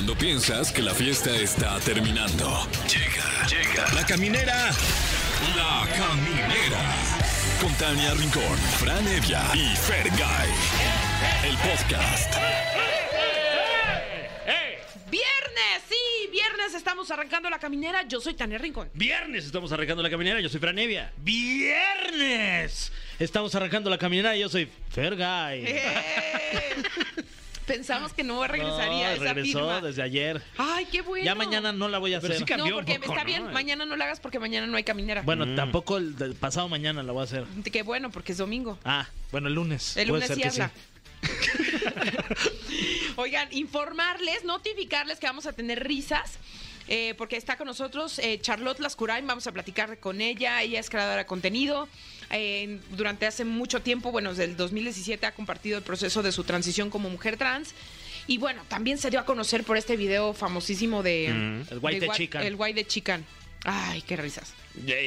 Cuando piensas que la fiesta está terminando. Llega, llega. La caminera. La caminera. Con Tania Rincón, Fran Evia y Fergay. El podcast. Viernes, sí, viernes estamos arrancando la caminera. Yo soy Tania Rincón. Viernes estamos arrancando la caminera, yo soy Franevia. Viernes estamos arrancando la caminera, yo soy Fergay. ¡Eh! Pensamos que no regresaría No, esa regresó firma. desde ayer. Ay, qué bueno. Ya mañana no la voy a Pero hacer. sí cambió No, porque un poco, está ¿no? bien. Mañana no la hagas porque mañana no hay caminera. Bueno, tampoco el pasado mañana la voy a hacer. Qué bueno, porque es domingo. Ah, bueno, el lunes. El lunes sí habla. Oigan, informarles, notificarles que vamos a tener risas. eh, porque está con nosotros eh, Charlotte Lascurain, vamos a platicar con ella, ella es creadora de contenido, eh, durante hace mucho tiempo, bueno, desde el 2017 ha compartido el proceso de su transición como mujer trans, y bueno, también se dio a conocer por este video famosísimo de... Mm, el White de de Chican. El White de Chican. Ay, qué risas.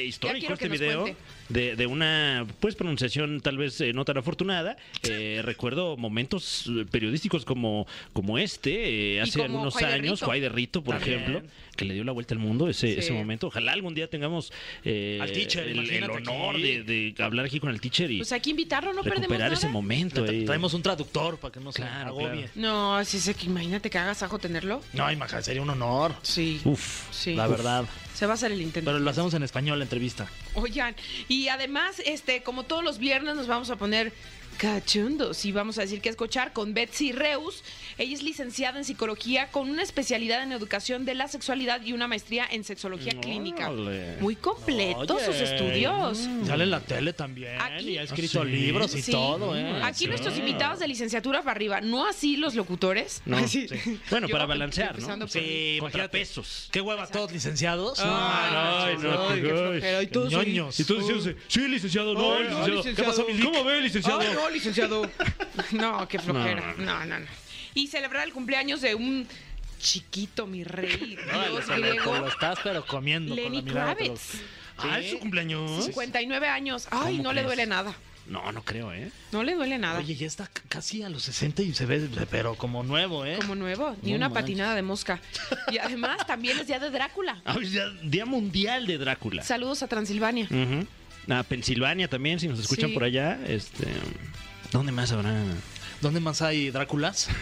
Histórico este video cuente. De, de una pues pronunciación tal vez eh, no tan afortunada. Eh, recuerdo momentos eh, periodísticos como, como este, eh, hace como algunos Juay años. Juay de Rito, por También. ejemplo, que le dio la vuelta al mundo ese, Sí. ese momento. Ojalá algún día tengamos eh, Al teacher, el, honor de, de hablar aquí con el teacher y Pues hay que invitarlo, no perdemos recuperar nada. ese momento. Tra- eh. Traemos un traductor para que no se Claro, agobie. claro. No, si es que imagínate que hagas ajo tenerlo. No, imagínate, sería un honor. Sí. Uf, Sí. La Uf. verdad. Se va a hacer el intento. Pero lo hacemos en español la entrevista. Oigan, y además, este, como todos los viernes, nos vamos a poner cachundos y vamos a decir que escuchar con Betsy Reus. Ella es licenciada en psicología con una especialidad en educación de la sexualidad y una maestría en sexología clínica. Órale. Muy completos sus estudios. Sale en la tele también. Aquí- y ha escrito ¿Ah, sí? libros y Sí. todo, ¿eh? Aquí Sí. nuestros invitados de licenciatura para arriba, no así los locutores. No, Ay, sí. Bueno, Yo para balancear, ¿no? Sí. Contrapesos. Qué hueva todos licenciados. Ay, Ay, no, ay, qué ay, flojera. Y todos. Y tú diciéndose, sí, licenciado, no, Ay, no, licenciado. licenciado. ¿Qué pasó, mi? ¿Cómo ve, licenciado? No, licenciado. No, qué flojera. No, No, no, no. Y celebrar el cumpleaños de un chiquito, mi rey, Dios te griego, lo estás pero comiendo Lenny con la mirada. Kravitz. Ah, ¿es su cumpleaños? 59 años. Ay, ¿Cómo no le duele nada. No, no creo, ¿eh? No le duele nada. Oye, ya está casi a los 60 y se ve, pero como nuevo, ¿eh? Como nuevo, ni No una manches. patinada de mosca. Y además también es día de Drácula. Ah, Día Mundial de Drácula. Saludos a Transilvania. Ujú. A Pensilvania también, si nos escuchan Sí. por allá. Este, ¿Dónde más habrá? ¿Dónde más hay Dráculas?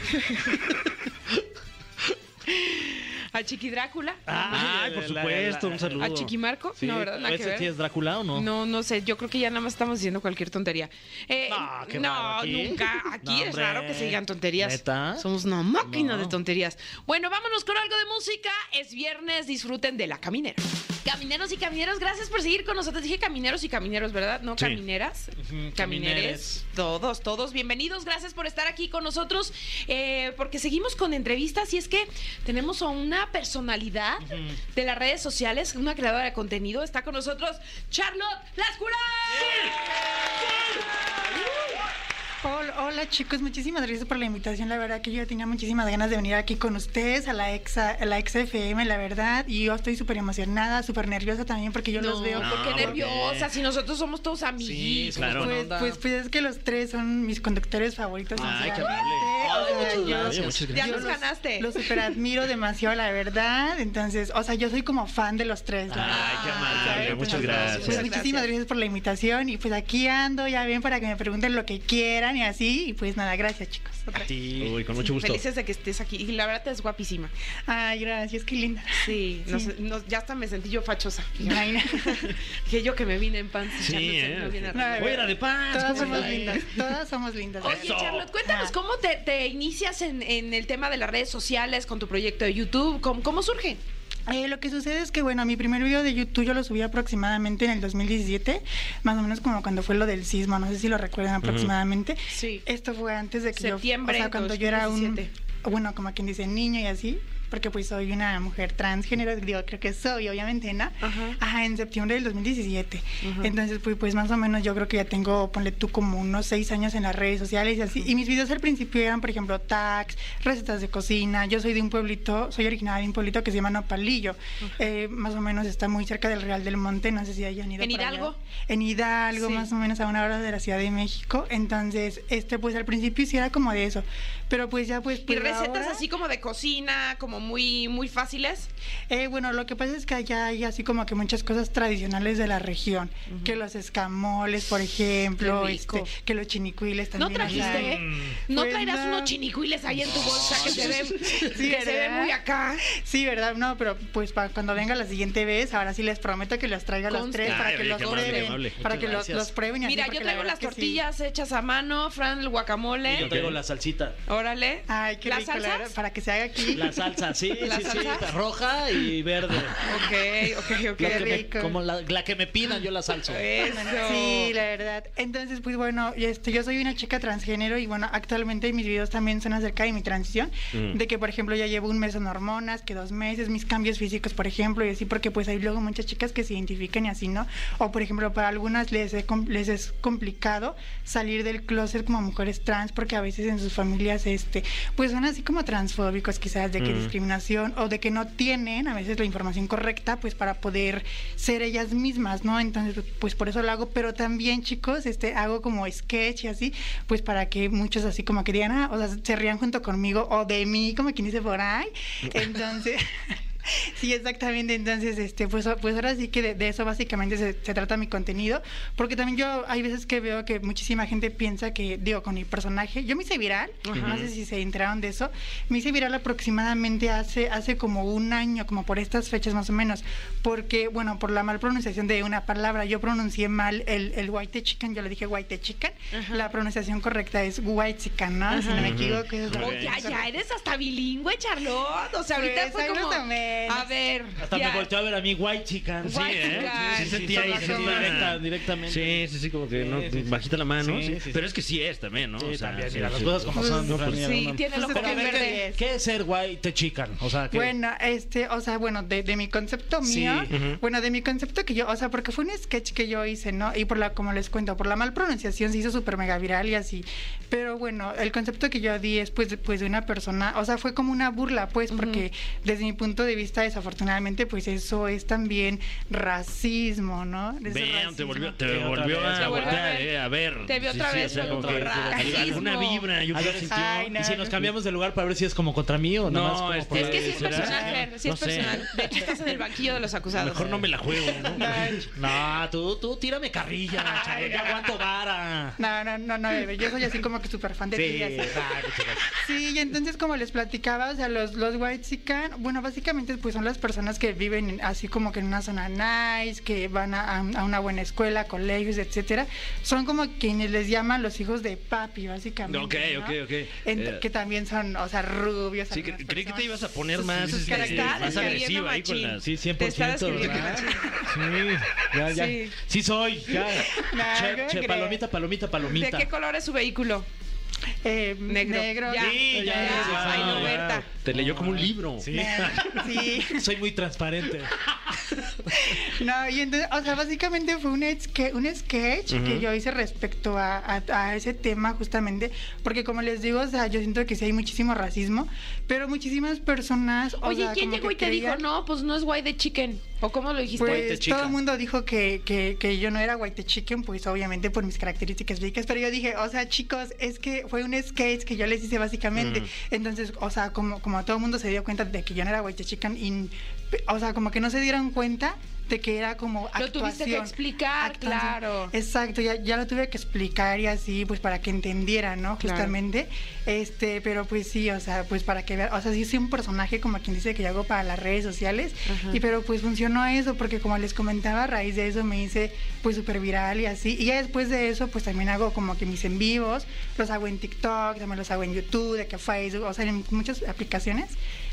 A Chiqui Drácula. Ay, por la- supuesto, la- un saludo. A Chiqui Marco. Sí, no, ¿verdad? Nada que ¿Ese ver. sí es Drácula o no? No, no sé, yo creo que ya nada más estamos diciendo cualquier tontería. Eh, No, qué no, raro, aquí. nunca. Aquí No, es raro que se digan tonterías. ¿Neta? Somos una máquina No. de tonterías. Bueno, vámonos con algo de música. Es viernes, disfruten de la caminera. Camineros y camineros, gracias por seguir con nosotros. Dije camineros y camineros, ¿verdad? No Sí. camineras. Ujú, Camineres. camineres. Todos, todos bienvenidos. Gracias por estar aquí con nosotros. eh, porque seguimos con entrevistas y es que tenemos a una personalidad de las redes sociales, una creadora de contenido. Está con nosotros Charlotte Lascura. Hola, hola, chicos, muchísimas gracias por la invitación. La verdad que yo tenía muchísimas ganas de venir aquí con ustedes a la ex a la XFM, la verdad. Y yo estoy súper emocionada, súper nerviosa también porque yo los veo. ¿por No, qué ¿por qué? nerviosa? Si nosotros somos todos amiguitos. claro. Pues, pues, pues es que los tres son mis conductores favoritos. Ay, qué amable. Ya nos los- ganaste. Los super admiro demasiado, la verdad. Entonces, o sea, yo soy como fan de los tres. Ay, qué amable, muchas gracias. Pues muchísimas gracias. gracias por la invitación. Y pues aquí ando, ya ven, para que me pregunten lo que quieran y así. Y pues nada, gracias, chicos. Otra. Sí. Uy, con mucho gusto. Felices de que estés aquí. Y la verdad te es guapísima. Ay, gracias, qué linda. Sí, Sí. nos- nos- ya hasta me sentí yo fachosa. Ay, no. que yo que me vine en pans. Sí, ¿eh? No, Fuera de paz. Todas ¿cómo somos lindas, todas somos lindas. Oye, Eso. Charlotte, cuéntanos Ah. cómo te, te inicias en, en el tema de las redes sociales con tu proyecto de YouTube. ¿Cómo, cómo surge? Eh, lo que sucede es que, bueno, mi primer video de YouTube yo lo subí aproximadamente en el 2017, más o menos como cuando fue lo del sismo, no sé si lo recuerdan aproximadamente. Sí. Esto fue antes de que Septiembre yo, o sea, cuando yo era un, 2017. bueno, como quien dice, niño y así. Porque pues soy una mujer transgénero, digo, creo que soy, obviamente, ¿no? Ajá. Ajá, en septiembre del 2017. Ajá. Entonces, pues, pues más o menos yo creo que ya tengo, ponle tú, como unos seis años en las redes sociales y así. Y mis videos al principio eran, por ejemplo, tags, recetas de cocina. Yo soy de un pueblito, soy originaria de un pueblito que se llama Nopalillo. Eh, más o menos está muy cerca del Real del Monte, no sé si hayan ido ¿En por allá. Hidalgo? En Hidalgo, Sí. más o menos a una hora de la Ciudad de México. Entonces, este, pues al principio sí era como de eso. Pero pues ya pues... Y pues, recetas ahora- así como de cocina, como muy, muy fáciles. Eh, bueno, lo que pasa es que allá hay así como que muchas cosas tradicionales de la región, que los escamoles, por ejemplo, este, que los chinicuiles ¿No también. allá trajiste? hay. eh? ¿No Pues traerás no. unos chinicuiles ahí en tu bolsa que se ven, Sí, que se ven ¿verdad? muy acá? Sí, ¿verdad? No, pero pues para cuando venga la siguiente vez, ahora sí les prometo que los traiga a los Consta. tres para Ay, que los prueben, amable. para Muchas que los, gracias. los prueben y así, Mira, yo traigo las sí. tortillas hechas a mano, Fran, el guacamole. Yo traigo la salsita. Órale. Ay, qué ¿Las rico, la verdad, para que se haga aquí. La salsa, sí, ¿La sí, salsa? sí. Roja y verde. Ok, ok, ok. La que me- rico. como la, la que me pidan, yo la salso. Eso. Sí, la verdad. Entonces, pues bueno, este, yo soy una chica transgénero y bueno, actualmente mis videos también son acerca de mi transición, Mm. de que por ejemplo ya llevo un mes en hormonas, que dos meses, mis cambios físicos, por ejemplo, y así, porque pues hay luego muchas chicas que se identifican y así, ¿no? O por ejemplo, para algunas les, les es complicado salir del closet como mujeres trans, porque a veces en sus familias, este, pues son así como transfóbicos quizás, de que Mm. Discriminación o de que no tienen a veces la información correcta, pues para poder ser ellas mismas, ¿no? Entonces, pues por eso lo hago, pero también, chicos, este, hago como sketch y así, pues para que muchos así como que digan, ah, o sea, se rían junto conmigo o de mí, como quien dice por ahí. Entonces... Sí, exactamente. Entonces, este, pues, pues ahora sí que de, de eso básicamente se, se trata mi contenido, porque también yo hay veces que veo que muchísima gente piensa que, digo, con mi personaje, yo me hice viral, no sé si se enteraron de eso, me hice viral aproximadamente hace, hace como un año, como por estas fechas más o menos, porque, bueno, por la mal pronunciación de una palabra, yo pronuncié mal el, el white chicken, yo le dije white chicken, la pronunciación correcta es white chicken, ¿no? Si no me equivoco. es Oye, ya, ya eres hasta bilingüe, Charlotte. O sea, ahorita Pues, fue como. más A ver. Hasta ya. me volteó a ver a mí, white chicken. Sí, White ¿eh? chicken. Sí, sí, sentí ahí, Sí, sentí sí, directa- directamente. Sí, sí, sí, como que no, Sí, sí, sí. bajita la mano. Sí, sí. sí, sí. Pero es que sí es también, ¿no? Sí, O sea, también, sí, mira, las sí. cosas como son. No, pues, Sí, tiene el ojo Pues, bien a ver, verde. ¿Qué es ser white chicken? O sea, que Bueno, este, o sea, bueno, de, de mi concepto Sí. mío, Ujú. bueno, de mi concepto que yo, o sea, porque fue un sketch que yo hice, ¿no? Y por la, como les cuento, por la mal pronunciación se hizo súper mega viral y así. Pero bueno, el concepto que yo di es pues, pues de una persona, o sea, fue como una burla, pues, porque desde mi punto de vista, desafortunadamente, pues eso es también racismo, ¿no? Eso Vean, te racismo. volvió, te Sí, a Te volvió a voltear, ver. eh, a ver. Te vio Sí, otra sí, vez o sea, racismo. alguna vibra, yo creo que sintió. ay, no. Y si nos cambiamos de lugar para ver si es como contra mí o No, este, Es que sí es personal, sí No es sé. personal. De hecho, estás en el banquillo de los acusados. Mejor no me la juego, ¿no? No, tú, tú tírame carrilla, chavo, yo aguanto vara. No, no, no, no, bebé, yo soy así como que súper fan de ti. Sí, gracias. Sí, y entonces como les platicaba, o sea, los, los white bueno, básicamente pues son las personas que viven en- así como que en una zona nice, que van a, a una buena escuela, colegios, etcétera. Son como quienes les llaman los hijos de papi, básicamente. Ok, ¿no? ok, ok. En- Eh, que también son, o sea, rubios. Sí, cre- creí que te ibas a poner Sus- más, sus este, más describiendo agresiva ahí con las... Sí, 100%. Te está describiendo ¿verdad? machín. Sí, ya, ya. Sí. Sí, soy. Ya. No, Che, ¿cómo che, crees? palomita, palomita, ¿De palomita. qué color es su vehículo? Eh, Negro. negro. Ya. Sí, ya, Ya, ya, ay, ya, no, ya. Berta. Te leyó como un libro. Sí. Sí. Soy muy transparente. No, y entonces, o sea, básicamente fue un, esque- un sketch Ujú. que yo hice respecto a, a- a ese tema justamente, porque como les digo, o sea, yo siento que sí hay muchísimo racismo, pero muchísimas personas... o Oye, sea, ¿quién llegó y te dijo, no, pues no es white de chicken? ¿O cómo lo dijiste? White Pues chicken. todo el mundo dijo que, que, que yo no era white chicken, pues obviamente por mis características físicas, pero yo dije, o sea, chicos, es que fue un sketch que yo les hice básicamente. Ujú. Entonces, o sea, como, como todo el mundo se dio cuenta de que yo no era white chicken, y, o sea, como que no se dieron cuenta de que era como Lo tuviste que actuación, explicar, actuación. claro. Exacto, ya, ya lo tuve que explicar y así, pues para que entendieran, ¿no? Claro. Justamente. Este, pero pues sí, o sea, pues para que vean, o sea, sí soy un personaje como quien dice que yo hago para las redes sociales, Ajá. y pero pues funcionó eso, porque como les comentaba, a raíz de eso me hice pues súper viral y así, y ya después de eso, pues también hago como que mis en vivos, los hago en TikTok, también los hago en YouTube, de que Facebook, o sea, en muchas aplicaciones,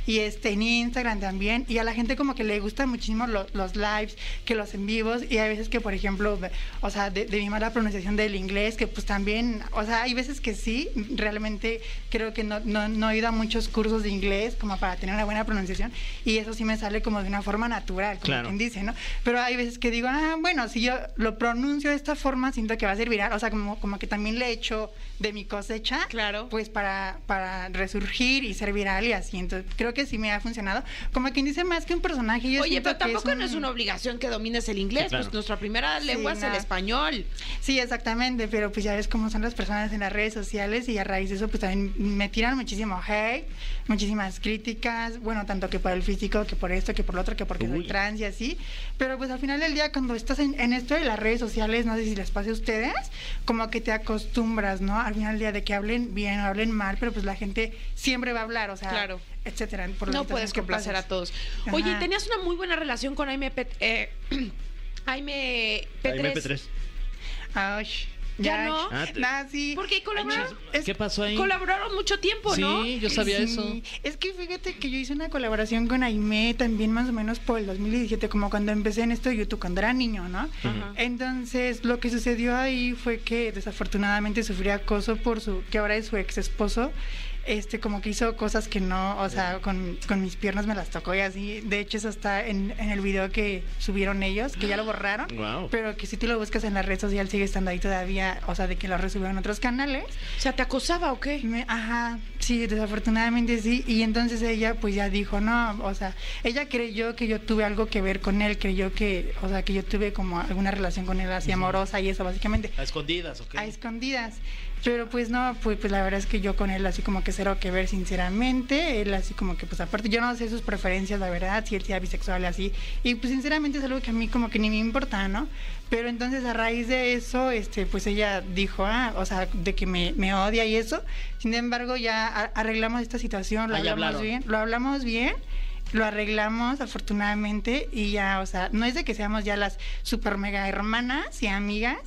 y este, en Instagram también, y a la gente como que le gustan muchísimo lo- los lives, que los en vivos, y hay veces que, por ejemplo, o sea, de, de mi mala pronunciación del inglés, que pues también, o sea, hay veces que sí, realmente creo que no, no, no he ido a muchos cursos de inglés como para tener una buena pronunciación, y eso sí me sale como de una forma natural, como Claro. quien dice, ¿no? Pero hay veces que digo, ah, bueno, si yo lo pronuncio de esta forma, siento que va a ser viral, o sea, como, como que también le he hecho de mi cosecha, Claro. pues para, para resurgir y ser viral y así, entonces creo que sí me ha funcionado, como quien dice más que un personaje, yo Oye, pero que tampoco no es un- una obligación que domines el inglés, Sí, claro. pues nuestra primera lengua es el nada. español. Sí, exactamente, pero pues ya ves cómo son las personas en las redes sociales y a raíz de eso pues también me tiran muchísimo hate, muchísimas críticas, bueno, tanto que por el físico, que por esto, que por lo otro, que porque Uy. soy trans y así, pero pues al final del día cuando estás en, en esto de las redes sociales, no sé si les pase a ustedes, como que te acostumbras, ¿no? Al final del día de que hablen bien o hablen mal, pero pues la gente siempre va a hablar, o sea, Claro. Etcétera. por No puedes complacer a todos. Ajá. Oye, tenías una muy buena relación con Jaime Pet- eh, Jaime P3. MP3. Ay, ¿Ya no? Ah, Nah, sí. Porque colaboraron, Es- ¿Qué pasó ahí? colaboraron mucho tiempo, ¿no? Sí, yo sabía Sí, eso. Es que fíjate que yo hice una colaboración con Aime también más o menos por el 2017, como cuando empecé en esto de YouTube, cuando era niño, ¿no? Ajá. Entonces, lo que sucedió ahí fue que desafortunadamente sufrí acoso por su, que ahora es su ex esposo. Este, como que hizo cosas que no, o sea, con, con mis piernas me las tocó y así. De hecho, eso está en, en el video que subieron ellos, que ya lo borraron. Pero que si tú lo buscas en la red social sigue estando ahí todavía, o sea, de que lo resubieron a otros canales. O sea, ¿te acosaba o qué? Me- ajá, sí, desafortunadamente sí. Y entonces ella pues ya dijo, no, o sea, ella creyó que yo tuve algo que ver con él, creyó que, o sea, que yo tuve como alguna relación con él así amorosa y eso básicamente. A escondidas, ¿ok? A escondidas. Pero pues no, pues, pues la verdad es que yo con él así como que cero que ver sinceramente. Él así como que pues aparte yo no sé sus preferencias, la verdad, si él sea bisexual así. Y pues sinceramente es algo que a mí como que ni me importa, ¿no? Pero entonces a raíz de eso, este, pues ella dijo, ah, o sea, de que me, me odia y eso. Sin embargo, ya arreglamos esta situación, lo hablamos hablaron. bien, lo hablamos bien. Lo arreglamos afortunadamente y ya, o sea, no es de que seamos ya las super mega hermanas y amigas,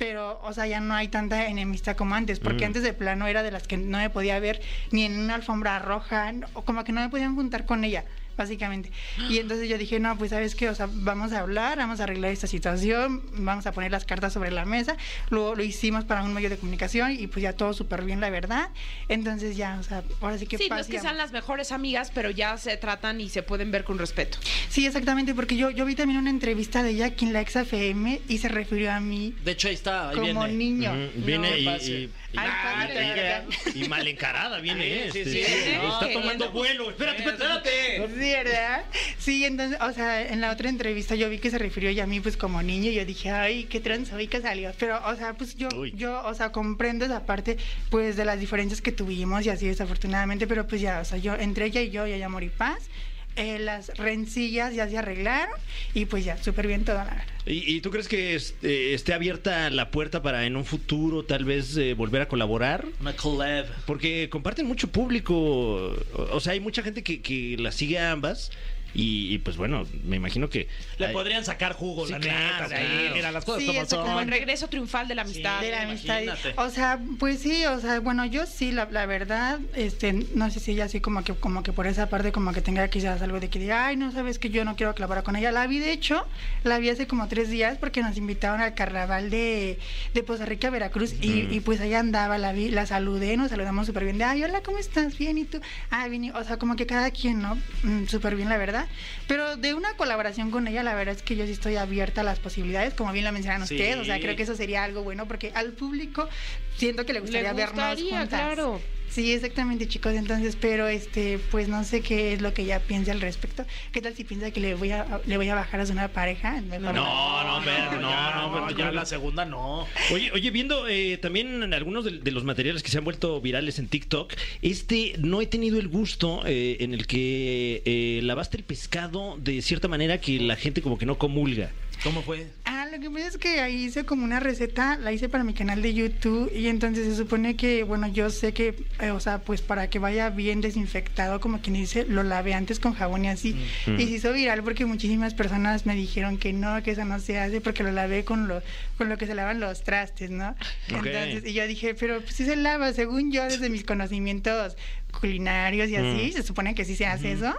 pero, o sea, ya no hay tanta enemistad como antes, porque Mm. antes de plano era de las que no me podía ver ni en una alfombra roja, o como que no me podían juntar con ella, básicamente. Y entonces yo dije, no, pues sabes qué, o sea, vamos a hablar, vamos a arreglar esta situación, vamos a poner las cartas sobre la mesa, lo, lo hicimos para un medio de comunicación y pues ya todo súper bien, la verdad. Entonces ya, o sea, ahora sí que Sí, no es que sean las mejores amigas, pero ya se tratan y se pueden ver con respeto. Sí, exactamente, porque yo, yo vi también una entrevista de ella aquí en la XFM y se refirió a mí De hecho, ahí está, ahí como viene. niño. Ujú, Viene No, y, y- y- Ay, y- padre. y- y mal encarada viene. Sí, este, sí, sí. sí, No, está que tomando no. vuelo. Espérate, espérate. Sí, ¿verdad? Sí, entonces, o sea, en la otra entrevista yo vi que se refirió ella a mí pues como niño y yo dije, ay, qué transfóbica salió. Pero, o sea, pues yo, Uy. yo, o sea, comprendo esa parte pues de las diferencias que tuvimos y así desafortunadamente, pero pues ya, o sea, yo, entre ella y yo ya ya morí paz. Eh, las rencillas ya se arreglaron y pues ya, súper bien todo, la verdad. ¿Y, y tú crees que este, esté abierta la puerta para en un futuro tal vez eh, volver a colaborar? Una collab. Porque comparten mucho público. O, o sea, hay mucha gente que, que las sigue a ambas. Y, y, pues bueno, me imagino que. Le hay- podrían sacar jugo, Sí, la claro, neta, de ahí. claro. Mira, las cosas Sí, como exactamente. Como el son. regreso triunfal de la amistad. de la amistad. imagínate. O sea, pues sí, o sea, bueno, yo sí, la, la verdad, este, no sé si ella así como que, como que por esa parte como que tenga quizás algo de que diga, ay, no sabes que yo no quiero colaborar con ella. La vi, de hecho, la vi hace como tres días porque nos invitaron al carnaval de, de Poza Rica, Veracruz, y, y pues allá andaba, la vi, la saludé, nos saludamos súper bien, de, ay, hola, ¿cómo estás? Bien, ¿y tú? Ah, bien, y- o sea, como que cada quien, ¿no? Mm, Súper bien, la verdad. Pero de una colaboración con ella, la verdad es que yo sí estoy abierta a las posibilidades, como bien lo mencionan Sí. ustedes, o sea, creo que eso sería algo bueno porque al público siento que le gustaría, vernos gustaría, juntas. claro. Sí, exactamente, chicos. Entonces, pero este, pues no sé qué es lo que ella piensa al respecto. ¿Qué tal si piensa que le voy a le voy a bajar a su nueva pareja? Mejor No, no, pero no, ya, no, pero ya ya la segunda no. Oye, oye, viendo eh, también en algunos de, de los materiales que se han vuelto virales en TikTok, este no he tenido el gusto eh, en el que eh, lavaste el pescado de cierta manera que la gente como que no comulga. ¿Cómo fue? Ah, lo que pasa es que ahí hice como una receta, la hice para mi canal de YouTube y entonces se supone que, bueno, yo sé que, eh, o sea, pues para que vaya bien desinfectado, como quien dice, lo lavé antes con jabón y así. Mm. Y se hizo viral porque muchísimas personas me dijeron que no, que eso no se hace porque lo lavé con lo, con lo que se lavan los trastes, ¿no? Ok. Entonces, y yo dije, pero pues sí se lava, según yo, desde mis conocimientos culinarios y así, Mm. se supone que sí se hace eso,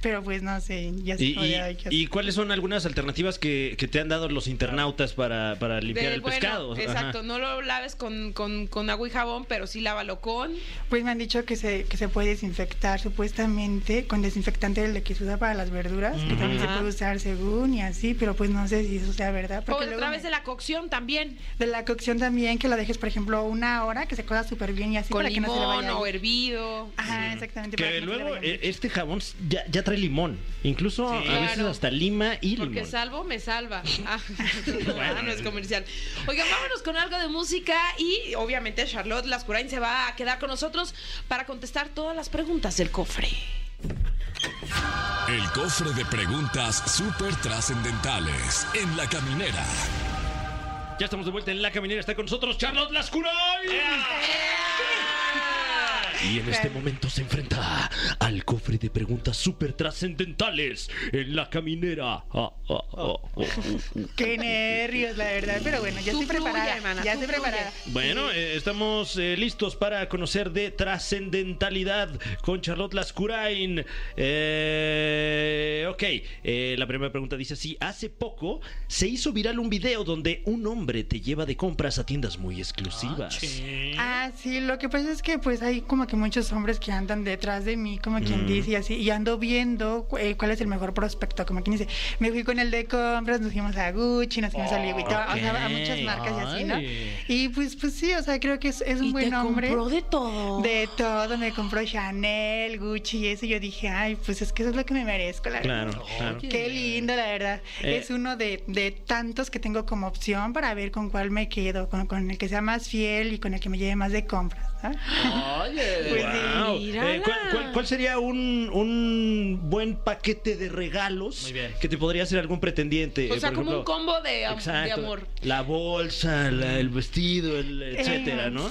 pero pues no sé, ya se ¿Y, y- y cuáles son algunas alternativas que, que te han dado los internautas para, para limpiar De- el bueno, pescado? Ajá. Exacto, no lo laves con, con, con agua y jabón, pero sí lávalo con. Pues me han dicho que se, que se puede desinfectar supuestamente con desinfectante del que se usa para las verduras, que también se puede usar según y así, pero pues no sé si eso sea verdad. O a través me- de la cocción también. de la cocción también, que la dejes, por ejemplo, una hora, que se cosa súper bien y así Con para que no se le limón vaya. o hervido. Ajá, exactamente. Que no luego eh, este jabón ya, ya trae limón. Incluso a veces Claro. hasta lima y Porque limón. salvo me salva. Ah, ah, no es comercial. Oigan, vámonos con algo de música y obviamente Charlotte Lascurain se va a quedar con nosotros para contestar todas las preguntas del cofre. El cofre de preguntas súper trascendentales en la caminera. Ya estamos de vuelta en la caminera. Está con nosotros Charlotte Lascuray. Y en este momento se enfrenta al cofre de preguntas súper trascendentales en la caminera. Ah, ah, ah. Qué nervios, la verdad. Pero bueno, ya Tú estoy fluye, preparada. hermana, ya tú estoy fluye. preparada. Bueno, eh, estamos eh, listos para conocer de trascendentalidad con Charlotte Lascurain. Eh, ok, eh, la primera pregunta dice así: Hace poco se hizo viral un video donde un hombre te lleva de compras a tiendas muy exclusivas. Ah, sí, lo que pasa es que pues hay como que muchos hombres que andan detrás de mí, como quien Mm. dice, y así, y ando viendo eh, cuál es el mejor prospecto, como quien dice, me fui con el de compras, nos fuimos a Gucci, nos fuimos a Louis Vuitton, o sea, a muchas marcas y así, ¿no? Y pues, pues sí, o sea, creo que es, es un Y buen te hombre. compró de todo. De todo, me compró Chanel, Gucci y eso. y Yo dije, ay, pues es que eso es lo que me merezco, la verdad. Claro, claro. Qué lindo, la verdad. Eh. Es uno de, de tantos que tengo como opción para ver con cuál me quedo, con, con el que sea más fiel y con el que me lleve más de compras. Oye. Pues Wow. Eh, ¿cuál, cuál- cuál sería un, un buen paquete de regalos que te podría hacer algún pretendiente? O Eh, sea, por como un combo de, am- de Exacto. amor. La bolsa, la- el vestido, el etcétera, Eh, ¿no?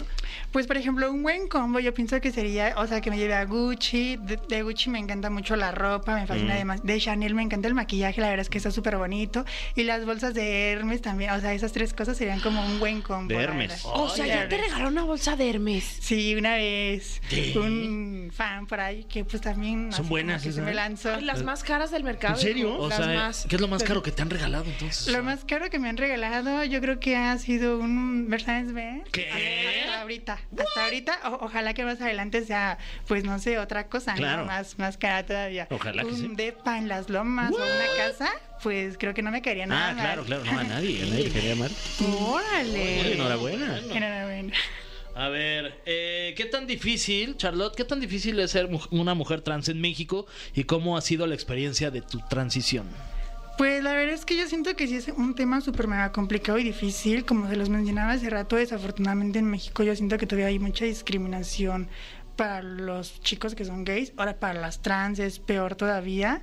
Pues, por ejemplo, un buen combo yo pienso que sería, o sea, que me lleve a Gucci. De, de Gucci me encanta mucho la ropa, me fascina Mm. además. De Chanel me encanta el maquillaje, la verdad es que está súper bonito. Y las bolsas de Hermes también, o sea, esas tres cosas serían como un buen combo. De Hermes. O sea, ya te regaló una bolsa de Hermes. Sí, una vez un fan por ahí que pues también Son buenas que se me lanzó. Ay, las más caras del mercado. ¿En serio? O las sea, más. ¿qué es lo más caro que te han regalado entonces? Lo más caro que me han regalado, yo creo que ha sido un Mercedes-Benz. ¿Qué? Hasta ahorita. Hasta ahorita, o- ojalá que más adelante sea, pues no sé, otra cosa, ¿no? Claro. Más, más cara todavía. Ojalá que un sí. depa en las lomas o una casa, pues creo que no me caería nada Ah, mal. claro, claro, no a nadie, a nadie le quería mal. Órale. Oye, enhorabuena. Enhorabuena. A ver, eh, ¿qué tan difícil, Charlotte, qué tan difícil es ser una mujer trans en México y cómo ha sido la experiencia de tu transición? Pues la verdad es que yo siento que sí es un tema súper mega complicado y difícil. Como se los mencionaba hace rato, desafortunadamente en México yo siento que todavía hay mucha discriminación para los chicos que son gays. Ahora para las trans es peor todavía.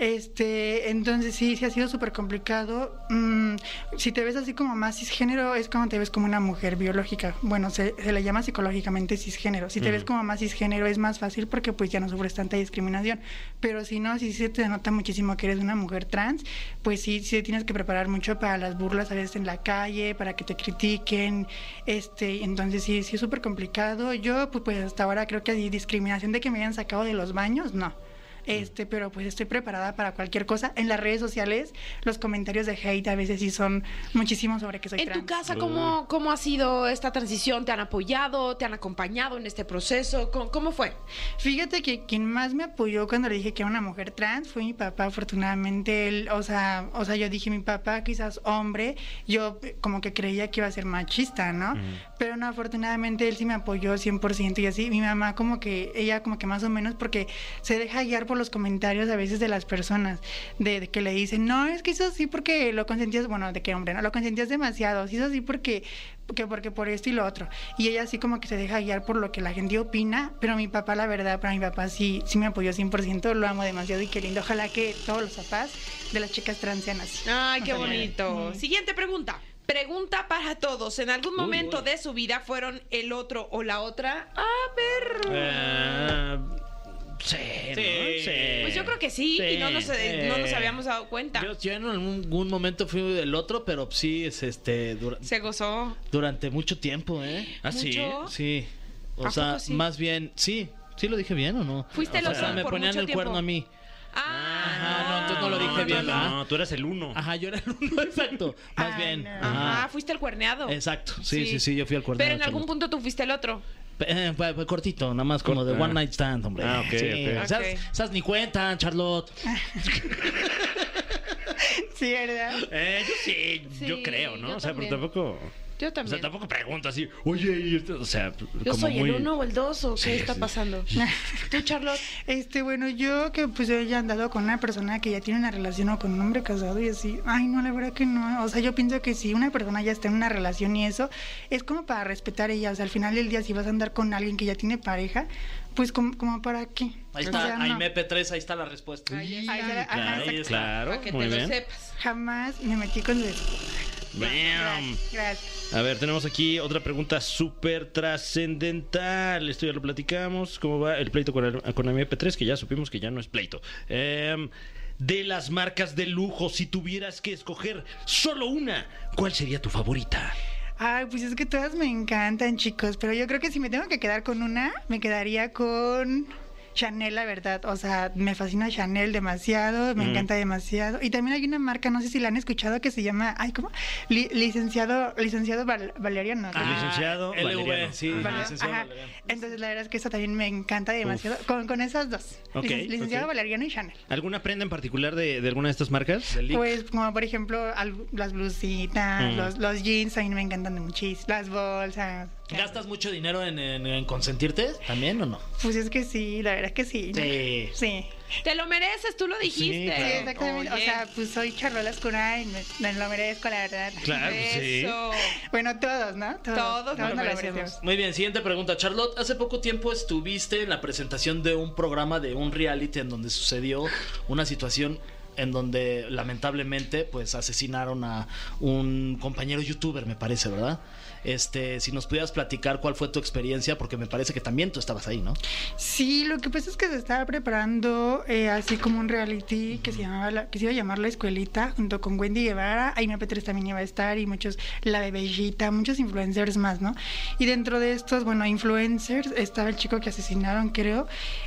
Este, entonces sí, sí ha sido súper complicado. Mm, si te ves así como más cisgénero, es como te ves como una mujer biológica. Bueno, se, se le llama psicológicamente cisgénero. Si te ves como más cisgénero es más fácil porque pues ya no sufres tanta discriminación. Pero si no, si se te nota muchísimo que eres una mujer trans, pues sí, sí tienes que preparar mucho para las burlas a veces en la calle, para que te critiquen. Este, entonces sí, sí es súper complicado. Yo pues, pues hasta ahora creo que hay discriminación de que me hayan sacado de los baños, no. Este, pero pues estoy preparada para cualquier cosa. En las redes sociales, los comentarios de hate a veces sí son muchísimo sobre que soy En trans. tu casa, ¿cómo, ¿cómo ha sido esta transición? ¿Te han apoyado? ¿Te han acompañado en este proceso? ¿Cómo, cómo fue? Fíjate que quien más me apoyó cuando le dije que era una mujer trans fue mi papá, afortunadamente él, o sea, o sea, yo dije mi papá quizás hombre, yo eh, como que creía que iba a ser machista, ¿no? Pero no, afortunadamente él sí me apoyó 100% y así, mi mamá como que, ella como que más o menos porque se deja guiar por los comentarios a veces de las personas, de, de que le dicen, no, es que hizo así porque lo consentías, bueno, de que hombre, ¿no? Lo consentías demasiado, hizo así porque que porque por esto y lo otro. Y ella así como que se deja guiar por lo que la gente opina, pero mi papá, la verdad, para mi papá sí, sí me apoyó 100%, lo amo demasiado y qué lindo. Ojalá que todos los papás de las chicas trans sean así. Ay, qué bonito. Mm. Siguiente pregunta. Pregunta para todos. ¿En algún momento uy. de su vida fueron el otro o la otra? A ver. Eh, sí, ¿no? Sí. Sí. Pues yo creo que sí, y no nos, Sí. no nos habíamos dado cuenta. Yo, yo en algún momento fui del otro, pero sí es este dura- Se gozó. durante mucho tiempo, ¿eh? ¿Ah, sí? mucho. Sí. O ¿A sea, sí? más bien, sí. ¿Sí lo dije bien o no? Fuiste el o sea, me por ponían mucho el tiempo. cuerno a mí. Ah, no, entonces no lo dije No, bien, no, ¿verdad? No, tú eras el uno. Ajá, yo era el uno, exacto. Más Ay, bien. no. Ajá, Ajá. fuiste el cuerneado. Exacto. Sí, Sí. sí, sí, yo fui al cuerno. Pero en algún punto tú fuiste el otro. Eh, fue, fue cortito, nada más como de One ah. Night Stand, hombre. Ah, ok, Sí, ok. Esas, Ok. esas ni cuentan, Charlotte. Sí, ¿verdad? Eh, yo sí, yo creo, ¿no? yo o sea, pero también. tampoco. Yo O sea, tampoco pregunto así, oye, y esto", o sea, Yo como soy muy... el uno o el dos o qué Sí, está sí. pasando. Tú, Charlotte. Este, bueno, yo que pues he andado con una persona que ya tiene una relación o con un hombre casado y así, ay, no, la verdad que no. O sea, yo pienso que si una persona ya está en una relación y eso, es como para respetar ella. O sea, al final del día, si vas a andar con alguien que ya tiene pareja, pues como, como para qué. Ahí O está, sea, no. Aime P3, ahí está la respuesta. Ahí Ahí está. ajá, Claro, claro, Para que muy te bien. lo sepas. Jamás me metí con su. Bam. Gracias. A ver, tenemos aquí otra pregunta súper trascendental. Esto ya lo platicamos. ¿Cómo va el pleito con, el- con MP3? Que ya supimos que ya no es pleito. Em, de las marcas de lujo, si tuvieras que escoger solo una, ¿cuál sería tu favorita? Ay, pues es que todas me encantan, chicos, pero yo creo que si me tengo que quedar con una, me quedaría con Chanel, la verdad. O sea, me fascina Chanel demasiado, me Mm. encanta demasiado. Y también hay una marca, no sé si la han escuchado, que se llama, ay, ¿cómo? Li- licenciado, licenciado Val- Valeriano. Ah, licenciado LV, Valeriano. sí, licenciado ajá. Valeriano. Entonces la verdad es que esa también me encanta demasiado. Con, con esas dos. Ok, Licen- licenciado ok. Valeriano y Chanel. ¿Alguna prenda en particular de, de alguna de estas marcas? Pues como por ejemplo al- las blusitas, Mm. los, los jeans, a mí me encantan muchísimo. Las bolsas. ¿Gastas mucho dinero en, en- en consentirte también o no? Pues es que sí, la verdad es que sí. Sí. Sí. Te lo mereces, tú lo dijiste. claro. Sí, exactamente. Oye. O sea, pues soy Charlola Oscura y me, me lo merezco, la verdad. Claro, sí. Eso. Bueno, todos, ¿no? Todos nos lo nos merecemos. Muy bien, siguiente pregunta. Charlotte, hace poco tiempo estuviste en la presentación de un programa de un reality en donde sucedió una situación en donde lamentablemente pues asesinaron a un compañero youtuber, me parece, ¿verdad? Este, si nos pudieras platicar cuál fue tu experiencia, porque me parece que también tú estabas ahí, ¿no? Sí, lo que pasa es que se estaba preparando eh, así como un reality que se llamaba la- que se iba a llamar La Escuelita junto con Wendy Guevara, Aime P3 también iba a estar y muchos, La Bebellita, muchos influencers más, ¿no? Y dentro de estos, bueno, influencers estaba el chico que asesinaron, creo,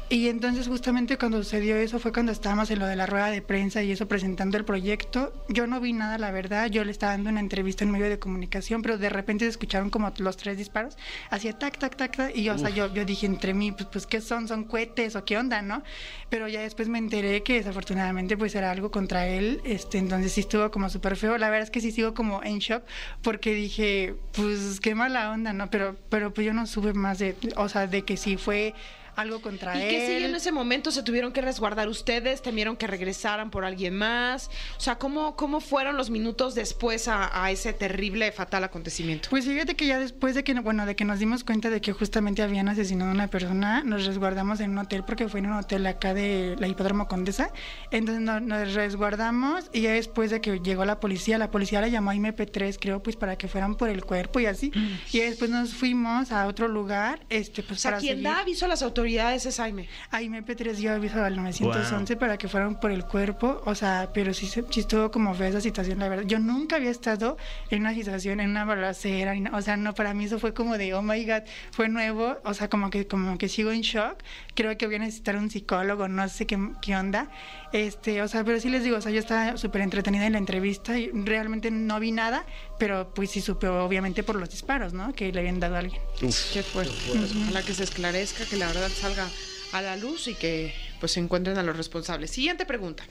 y entonces justamente cuando sucedió eso fue cuando estábamos en lo de la rueda de prensa y eso presentando el proyecto. Yo no vi nada, la verdad, yo le estaba dando una entrevista en medio de comunicación, pero de repente se escucharon como los tres disparos, hacía tac, tac, tac, tac, y yo, o sea, yo, yo dije entre mí, pues, pues, ¿qué son? ¿Son cohetes o qué onda, no? Pero ya después me enteré que desafortunadamente pues era algo contra él, este, entonces sí estuvo como súper feo, la verdad es que sí sigo como en shock, porque dije, pues qué mala onda, ¿no? Pero, pero pues yo no supe más de, o sea, de que sí fue algo contra ¿Y él. qué siguió en ese momento? ¿Se tuvieron que resguardar ustedes? ¿Temieron que regresaran por alguien más? O sea, ¿cómo, cómo fueron los minutos después a, a ese terrible, fatal acontecimiento? Pues fíjate que ya después de que, bueno, de que nos dimos cuenta de que justamente habían asesinado a una persona, nos resguardamos en un hotel porque fue en un hotel acá de la Hipódromo Condesa. Entonces no- nos resguardamos y ya después de que llegó la policía, la policía la llamó a MP3, creo, pues para que fueran por el cuerpo y así. Y después nos fuimos a otro lugar, este, pues O sea, para quien seguir. da aviso a las autoridades es Jaime. A MP3 dio aviso al 911 para que fueran por el cuerpo, o sea, pero sí, sí estuvo como fea esa situación, la verdad. Yo nunca había estado en una situación, en una balacera, o sea, no, para mí eso fue como de, oh my god, fue nuevo, o sea, como que, como que sigo en shock. Creo que voy a necesitar un psicólogo, no sé qué, qué onda. Este, o sea, pero sí les digo, o sea, yo estaba súper entretenida en la entrevista y realmente no vi nada, pero pues sí supe, obviamente, por los disparos, ¿no? Que le habían dado a alguien. Qué fuerte. Pues ojalá que se esclarezca, que la verdad salga a la luz y que pues se encuentren a los responsables. Siguiente pregunta.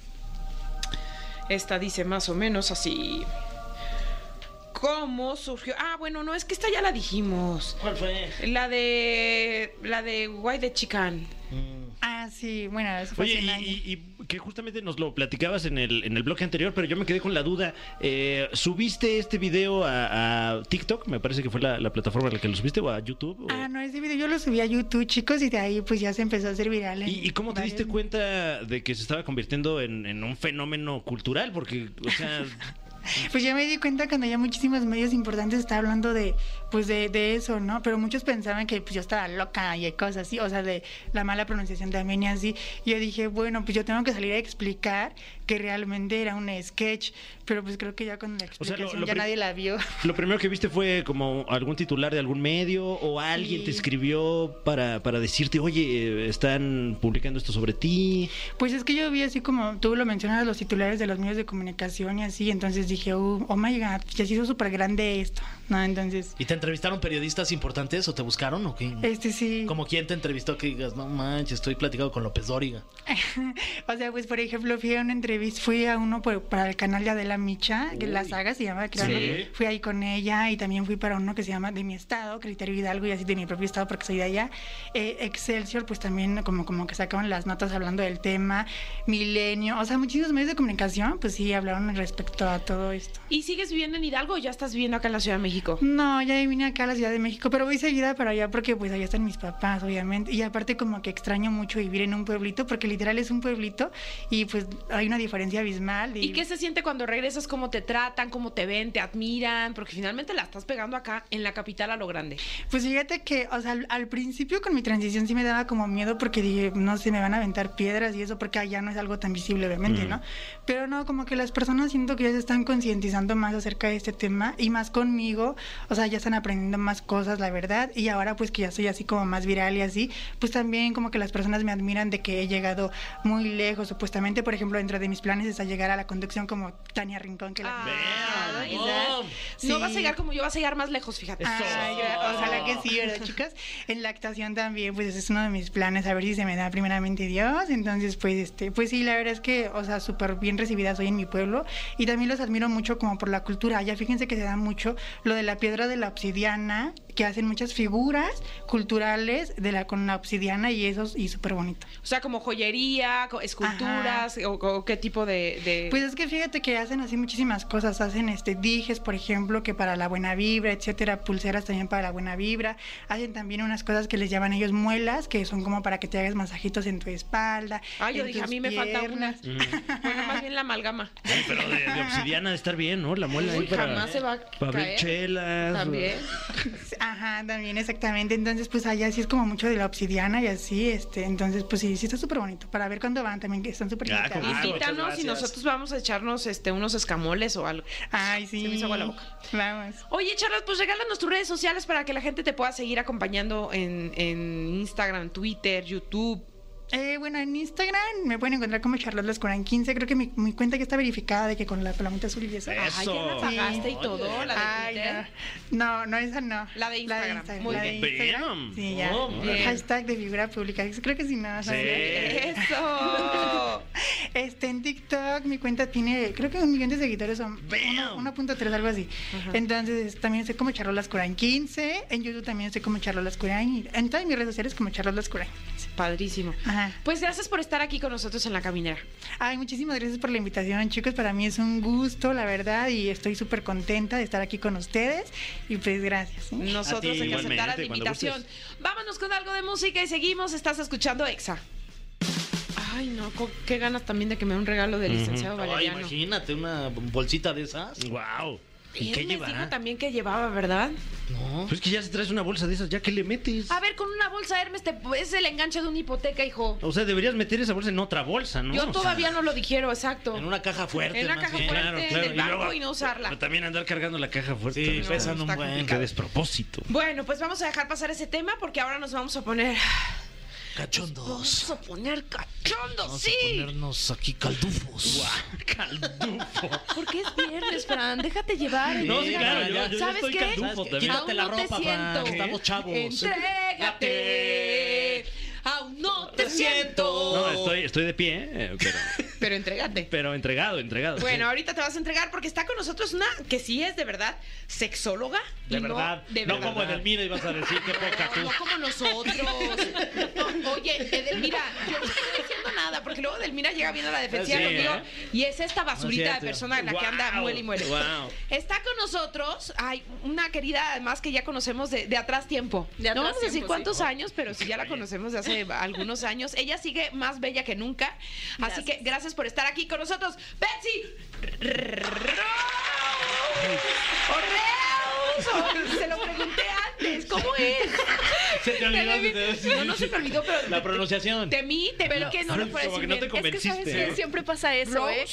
Esta dice más o menos así. ¿Cómo surgió? Ah, bueno, no, es que esta ya la dijimos. ¿Cuál fue? La de. La de Guay de Chicán. Ah, sí, bueno, eso fue Oye, hace un y, año. y- y que justamente nos lo platicabas en el, en el bloque anterior, pero yo me quedé con la duda. Eh, ¿Subiste este video a, a TikTok? Me parece que fue la, la plataforma en la que lo subiste, o a YouTube. o- Ah, no, ese video yo lo subí a YouTube, chicos, y de ahí pues ya se empezó a hacer viral. en ¿Y, y cómo te diste cuenta de que se estaba convirtiendo en, en un fenómeno cultural? Porque, o sea, Pues ya me di cuenta cuando ya muchísimos medios importantes estaban hablando de, pues de, de eso, ¿no? Pero muchos pensaban que pues yo estaba loca y cosas así, o sea, de la mala pronunciación también y así. Y yo dije, bueno, pues yo tengo que salir a explicar que realmente era un sketch, pero pues creo que ya con la O sea, explicación lo- lo ya nadie la vio. lo primero que viste fue como algún titular de algún medio o alguien Sí. te escribió para, para decirte, oye, eh, están publicando esto sobre ti. Pues es que yo vi así como tú lo mencionas, los titulares de los medios de comunicación y así, entonces dije, oh, oh my God, ya se hizo súper grande esto, ¿no? Entonces, ¿Y te entrevistaron periodistas importantes o te buscaron o qué? este sí. Como quién te entrevistó que digas, no manches, estoy platicando con López Dóriga. O sea, pues por ejemplo, fui a una entrevista, fui a uno por- para el canal de Adela Micha, que la saga se llama, creo. Sí. Fui ahí con ella y también fui para uno que se llama de mi estado, Criterio Hidalgo, y así de mi propio estado porque soy de allá. Eh, Excelsior, pues también como, como que sacaban las notas hablando del tema. Milenio, o sea, muchísimos medios de comunicación, pues sí, hablaron respecto a todo esto. ¿Y sigues viviendo en Hidalgo o ya estás viviendo acá en la Ciudad de México? No, ya vine acá a la Ciudad de México, pero voy seguida para allá porque pues allá están mis papás, obviamente. Y aparte como que extraño mucho vivir en un pueblito, porque literal es un pueblito y pues hay una diferencia abismal. ¿Y qué se siente cuando regresas? ¿Cómo te tratan? ¿Cómo te ven? ¿Te admiran? Porque finalmente la estás pegando acá en la capital a lo grande. Pues fíjate que, o sea, al, al principio con mi transición sí me daba como miedo porque dije, no sé, me van a aventar piedras y eso porque allá no es algo tan visible, obviamente, ¿no? Pero no, como que las personas siento que ya se están concientizando más acerca de este tema y más conmigo, o sea, ya están aprendiendo más cosas, la verdad, y ahora pues que ya soy así como más viral y así, pues también como que las personas me admiran de que he llegado muy lejos, supuestamente, por ejemplo, dentro de mis planes es a llegar a la conducción como Tania Rincón, que la... Ah, oh. No Sí. vas a llegar como yo, vas a llegar más lejos, fíjate. Ay, gra- ojalá que sí, ¿verdad, chicas? En la actuación también, pues ese es uno de mis planes, a ver si se me da primeramente Dios. Entonces, pues, este, pues sí, la verdad es que, o sea, súper bien recibida soy en mi pueblo y también los admiro mucho como por la cultura. Ya fíjense que se da mucho lo de la piedra de la obsidiana, que hacen muchas figuras culturales de la con la obsidiana y eso y súper bonito. O sea, como joyería, esculturas, o, o qué tipo de... de- Pues es que fíjate que hacen así muchísimas cosas, hacen este dijes, por ejemplo, que para la buena vibra, etcétera, pulseras también para la buena vibra, hacen también unas cosas que les llaman ellos muelas, que son como para que te hagas masajitos en tu espalda. Ay, yo en dije, a mí me falta una. piernas. Bueno, más bien la amalgama. Ay, pero de, de obsidiana de estar bien, ¿no? La muela ahí Uy, para, jamás se va a para abrir caer. chelas. También. Ajá, también exactamente. Entonces, pues allá sí es como mucho de la obsidiana y así, este, entonces pues sí, sí está súper bonito para ver cuándo van también que están súper Ah, Ah, Invítanos y nosotros vamos a echarnos este unos escamoles o algo. Ay, sí. Se me hizo agua la boca. Vamos. Oye, Charlotte, pues regálanos tus redes sociales para que la gente te pueda seguir acompañando en, en Instagram, Twitter, YouTube. Eh, bueno, en Instagram me pueden encontrar como Charlotte Lascurán 15. Creo que mi, mi cuenta ya está verificada de que con la palomita azul y eso. Eso. Ay, ya la pagaste y todo, la de Ay, Twitter. no. no, no, esa no. La de Instagram. Muy la de bien. Instagram. Sí, ya. Oh, bien. Hashtag de figura pública. Creo que sí, no. Sí. Eso. Este, en TikTok mi cuenta tiene, creo que un millón de seguidores son Bam. 1.3, algo así. Entonces, también estoy como Charlotte Lascurán 15. En YouTube también estoy como Charlotte Lascurán. Y en todas mis redes sociales como Charlotte Lascurán. Padrísimo. Ajá. Pues gracias por estar aquí con nosotros en la caminera. Ay, muchísimas gracias por la invitación, chicos. Para mí es un gusto, la verdad, y estoy súper contenta de estar aquí con ustedes. Y pues gracias. ¿eh? Nosotros en que aceptaras la invitación. Vámonos con algo de música y seguimos. Estás escuchando Exa. Ay, no, qué ganas también de que me dé un regalo del licenciado Ay, Valeriano. imagínate una bolsita de esas. Wow. ¿Y Él qué les dijo llevará? también que llevaba, ¿verdad? No. Pues que ya se traes una bolsa de esas, ya que le metes. A ver, con una bolsa Hermes te, es el enganche de una hipoteca, hijo. O sea, deberías meter esa bolsa en otra bolsa, ¿no? Yo O sea, todavía no lo dijeron, exacto. En una caja fuerte. En una caja bien. fuerte. Claro, claro. del banco luego- y no usarla. Pero también andar cargando la caja fuerte. Sí, ¿no? pesan un buen. complicado. Qué despropósito. Bueno, pues vamos a dejar pasar ese tema porque ahora nos vamos a poner. Cachondos. Vamos a poner cachondos, Vamos sí. a ponernos aquí caldufos. Caldufo. Porque es viernes, Fran. Déjate llevar. No, sí, claro, yo, yo, ¿Sabes estoy qué? caldufo ¿Sabes qué? también. Quítate Aún la ropa. Fran, estamos chavos. Entrégate. Aún no te siento. No, estoy, estoy de pie, eh, pero, Pero entrégate. pero entregado, entregado. Bueno, sí. ahorita te vas a entregar porque está con nosotros una que sí es de verdad sexóloga. De y no verdad. de No verdad. como Edelmira ibas a decir que poca tú. No, no como nosotros. No, oye, Edelmira, yo no estoy diciendo nada, porque luego Edelmira llega viendo la defensiva Sí, conmigo ¿eh? y es esta basurita No de persona en la que anda muele y muele. guau. Está con nosotros, hay una querida además que ya conocemos de, de atrás tiempo. De no vamos a decir tiempo, cuántos años, pero sí ya la conocemos de hace algunos años. Ella sigue más bella que nunca. Así Gracias. que gracias por estar aquí con nosotros. Betsy Rose. O Reus, o- Se lo pregunté antes. Antes. ¿Cómo es? Se te olvidó. Te vi- se te- No, no se me olvidó, pero. La pronunciación. Temí, temí que no lo fuera como que no te convenciste. Es que sabes que siempre pasa eso, ¿eh?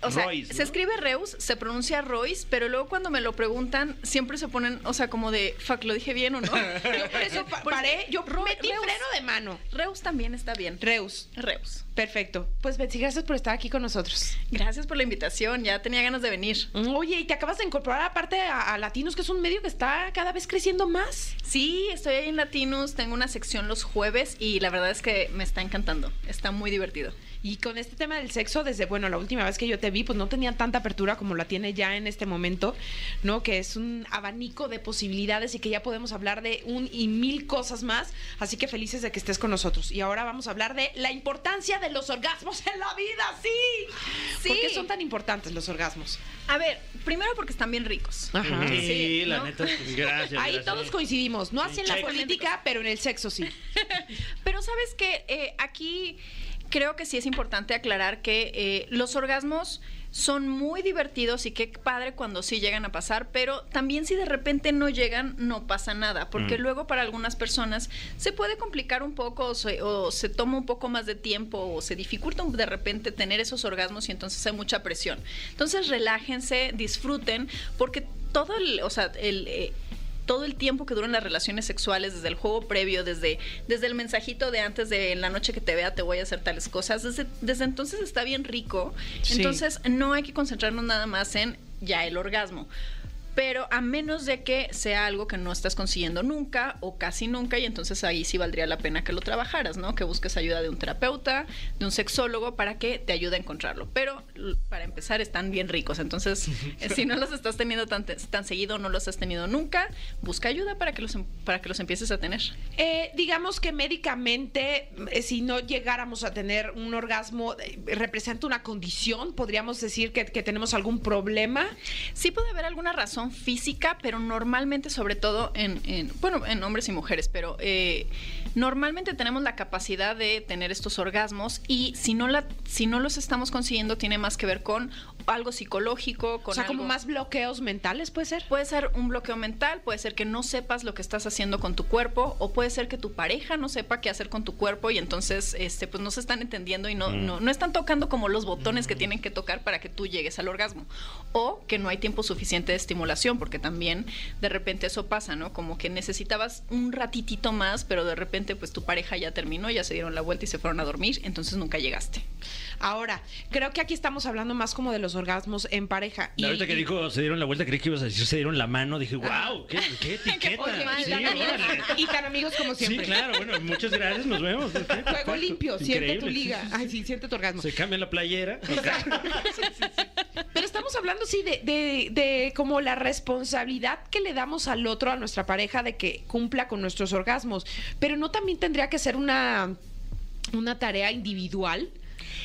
O sea, Royce, se escribe Reus, se pronuncia Royce, pero luego cuando me lo preguntan, siempre se ponen, o sea, como de, fuck, ¿lo dije bien o no? Yo por eso pa- paré, yo Ro- metí Reus. freno de mano. Reus también está bien. Reus. Reus. Perfecto. Pues Betsy, gracias por estar aquí con nosotros. Gracias por la invitación, ya tenía ganas de venir. Oye, y te acabas de incorporar aparte a, a Latinos, que es un medio que está cada vez creciendo más. Sí, estoy ahí en Latinos, tengo una sección los jueves y la verdad es que me está encantando, está muy divertido. Y con este tema del sexo, desde, bueno, la última vez que yo te vi, pues no tenía tanta apertura como la tiene ya en este momento, ¿no? Que es un abanico de posibilidades y que ya podemos hablar de un y mil cosas más. Así que felices de que estés con nosotros. Y ahora vamos a hablar de la importancia de los orgasmos en la vida, sí. Sí. ¿Por qué son tan importantes los orgasmos? A ver, primero porque están bien ricos. Ajá. Sí, Sí, la ¿no? neta. Gracias. Ahí gracias. todos coincidimos, no así en la política, pero en el sexo sí. Pero sabes que aquí creo que sí es importante aclarar que eh, los orgasmos son muy divertidos y qué padre cuando sí llegan a pasar, pero también si de repente no llegan, no pasa nada, porque Mm. luego para algunas personas se puede complicar un poco o se, o se toma un poco más de tiempo o se dificulta de repente tener esos orgasmos y entonces hay mucha presión. Entonces relájense, disfruten, porque todo el, o sea, el... eh, todo el tiempo que duran las relaciones sexuales, desde el juego previo, desde, desde el mensajito de antes de en la noche que te vea te voy a hacer tales cosas, desde, desde entonces está bien rico. Sí. Entonces no hay que concentrarnos nada más en ya el orgasmo. Pero a menos de que sea algo que no estás consiguiendo nunca o casi nunca, y entonces ahí sí valdría la pena que lo trabajaras, ¿no? Que busques ayuda de un terapeuta, de un sexólogo, para que te ayude a encontrarlo. Pero para empezar están bien ricos, entonces eh, si no los estás teniendo tan, tan seguido, no los has tenido nunca, busca ayuda para que los, em- para que los empieces a tener. Eh, digamos que médicamente, eh, si no llegáramos a tener un orgasmo, eh, representa una condición, podríamos decir que, que tenemos algún problema. Sí puede haber alguna razón física, pero normalmente, sobre todo en, en- bueno, en hombres y mujeres, pero eh, normalmente tenemos la capacidad de tener estos orgasmos y si no la, si no los estamos consiguiendo, tiene más que ver con algo psicológico, con o sea, como más bloqueos mentales, puede ser. Puede ser un bloqueo mental, puede ser que no sepas lo que estás haciendo con tu cuerpo, o puede ser que tu pareja no sepa qué hacer con tu cuerpo y entonces este, pues no se están entendiendo y no, no, no están tocando como los botones que tienen que tocar para que tú llegues al orgasmo. O que no hay tiempo suficiente de estimulación, porque también de repente eso pasa, ¿no? Como que necesitabas un ratitito más, pero de repente pues tu pareja ya terminó, ya se dieron la vuelta y se fueron a dormir, entonces nunca llegaste. Ahora, creo que aquí estamos hablando más como de los orgasmos en pareja. Y, ahorita que dijo se dieron la vuelta, creí que ibas a decir se dieron la mano. Dije, wow, qué, qué etiqueta. Oye, y Sí, tan amigos- y tan amigos como Sí, siempre. claro, bueno, muchas gracias, nos vemos. Juego limpio, siente tu Increíble. liga. Ay, sí, siente tu orgasmo. Se cambia la playera. Pero estamos hablando, sí, de, de, de como la responsabilidad que le damos al otro, a nuestra pareja, de que cumpla con nuestros orgasmos. Pero no también tendría que ser una, una tarea individual.